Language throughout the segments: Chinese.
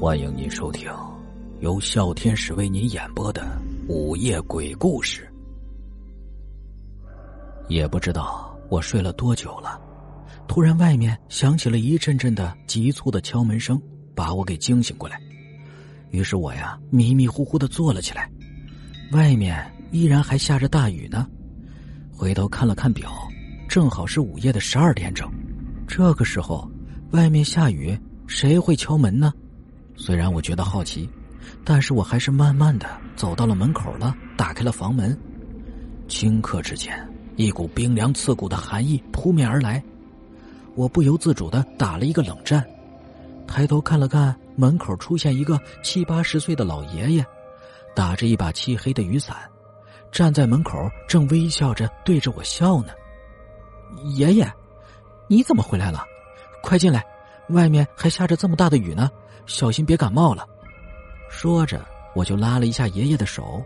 欢迎您收听由笑天使为您演播的午夜鬼故事。也不知道我睡了多久了，突然外面响起了一阵阵的急促的敲门声，把我给惊醒过来。于是我呀迷迷糊糊的坐了起来，外面依然还下着大雨呢。回头看了看表，正好是午夜的十二点整。这个时候，外面下雨，谁会敲门呢？虽然我觉得好奇，但是我还是慢慢的走到了门口了，打开了房门。顷刻之间，一股冰凉刺骨的寒意扑面而来，我不由自主的打了一个冷战。抬头看了看门口，出现一个七八十岁的老爷爷，打着一把漆黑的雨伞，站在门口，正微笑着对着我笑呢。爷爷。你怎么回来了？快进来，外面还下着这么大的雨呢，小心别感冒了。说着，我就拉了一下爷爷的手，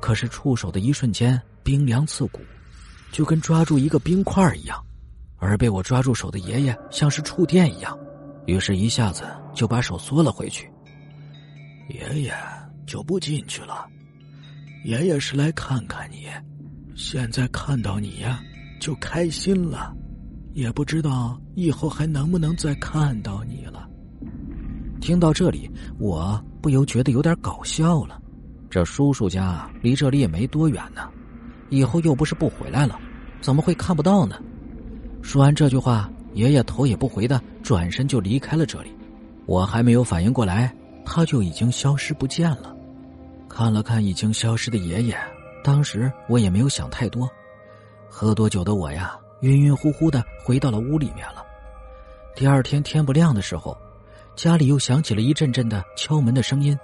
可是触手的一瞬间冰凉刺骨，就跟抓住一个冰块一样。而被我抓住手的爷爷像是触电一样，于是一下子就把手缩了回去。爷爷就不进去了，爷爷是来看看你，现在看到你呀，就开心了。也不知道以后还能不能再看到你了。听到这里，我不由觉得有点搞笑了。这叔叔家离这里也没多远呢，以后又不是不回来了，怎么会看不到呢？说完这句话，爷爷头也不回的转身就离开了这里。我还没有反应过来，他就已经消失不见了。看了看已经消失的爷爷，当时我也没有想太多。喝多酒的我呀。晕晕乎乎的回到了屋里面了。第二天天不亮的时候，家里又响起了一阵阵的敲门的声音。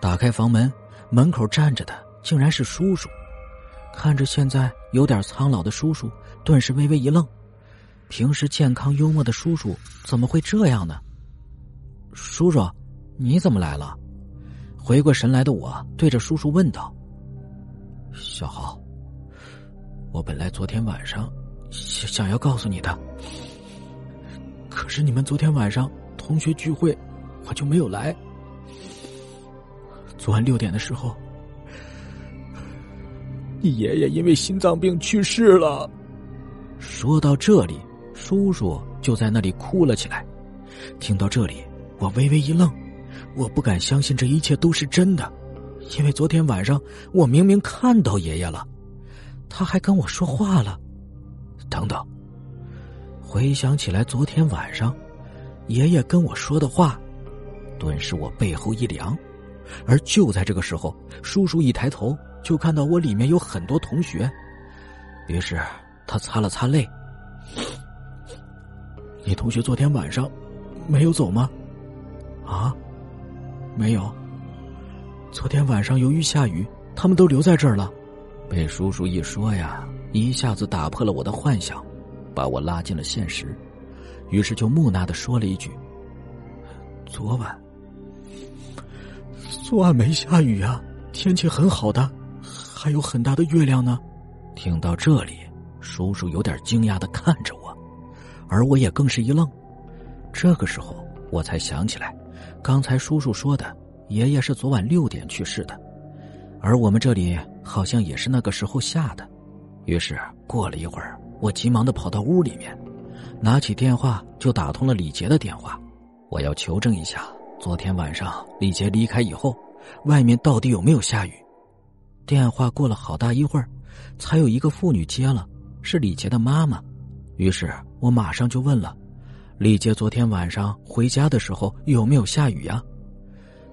打开房门，门口站着的竟然是叔叔。看着现在有点苍老的叔叔，顿时微微一愣。平时健康幽默的叔叔怎么会这样呢？叔叔，你怎么来了？回过神来的我对着叔叔问道：“小豪，我本来昨天晚上……”想想要告诉你的，可是你们昨天晚上同学聚会，我就没有来。昨晚六点的时候，你爷爷因为心脏病去世了。说到这里，叔叔就在那里哭了起来。听到这里，我微微一愣，我不敢相信这一切都是真的，因为昨天晚上我明明看到爷爷了，他还跟我说话了。等等，回想起来，昨天晚上爷爷跟我说的话，顿时我背后一凉。而就在这个时候，叔叔一抬头就看到我里面有很多同学，于是他擦了擦泪：“你同学昨天晚上没有走吗？”“啊，没有。昨天晚上由于下雨，他们都留在这儿了。”被叔叔一说呀。一下子打破了我的幻想，把我拉进了现实，于是就木讷的说了一句：“昨晚，昨晚没下雨啊，天气很好的，还有很大的月亮呢。”听到这里，叔叔有点惊讶的看着我，而我也更是一愣。这个时候，我才想起来，刚才叔叔说的，爷爷是昨晚六点去世的，而我们这里好像也是那个时候下的。于是过了一会儿，我急忙的跑到屋里面，拿起电话就打通了李杰的电话。我要求证一下，昨天晚上李杰离开以后，外面到底有没有下雨。电话过了好大一会儿，才有一个妇女接了，是李杰的妈妈。于是我马上就问了：“李杰昨天晚上回家的时候有没有下雨呀？”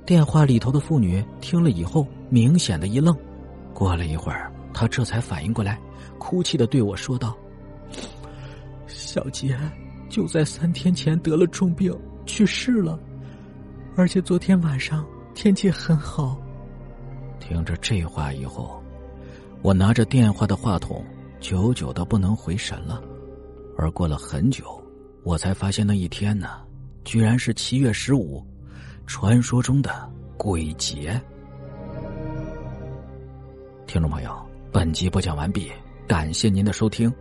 电话里头的妇女听了以后，明显的一愣。过了一会儿，她这才反应过来。哭泣的对我说道：“小杰就在三天前得了重病去世了，而且昨天晚上天气很好。”听着这话以后，我拿着电话的话筒，久久的不能回神了。而过了很久，我才发现那一天呢，居然是七月十五，传说中的鬼节。听众朋友，本集播讲完毕。感谢您的收听。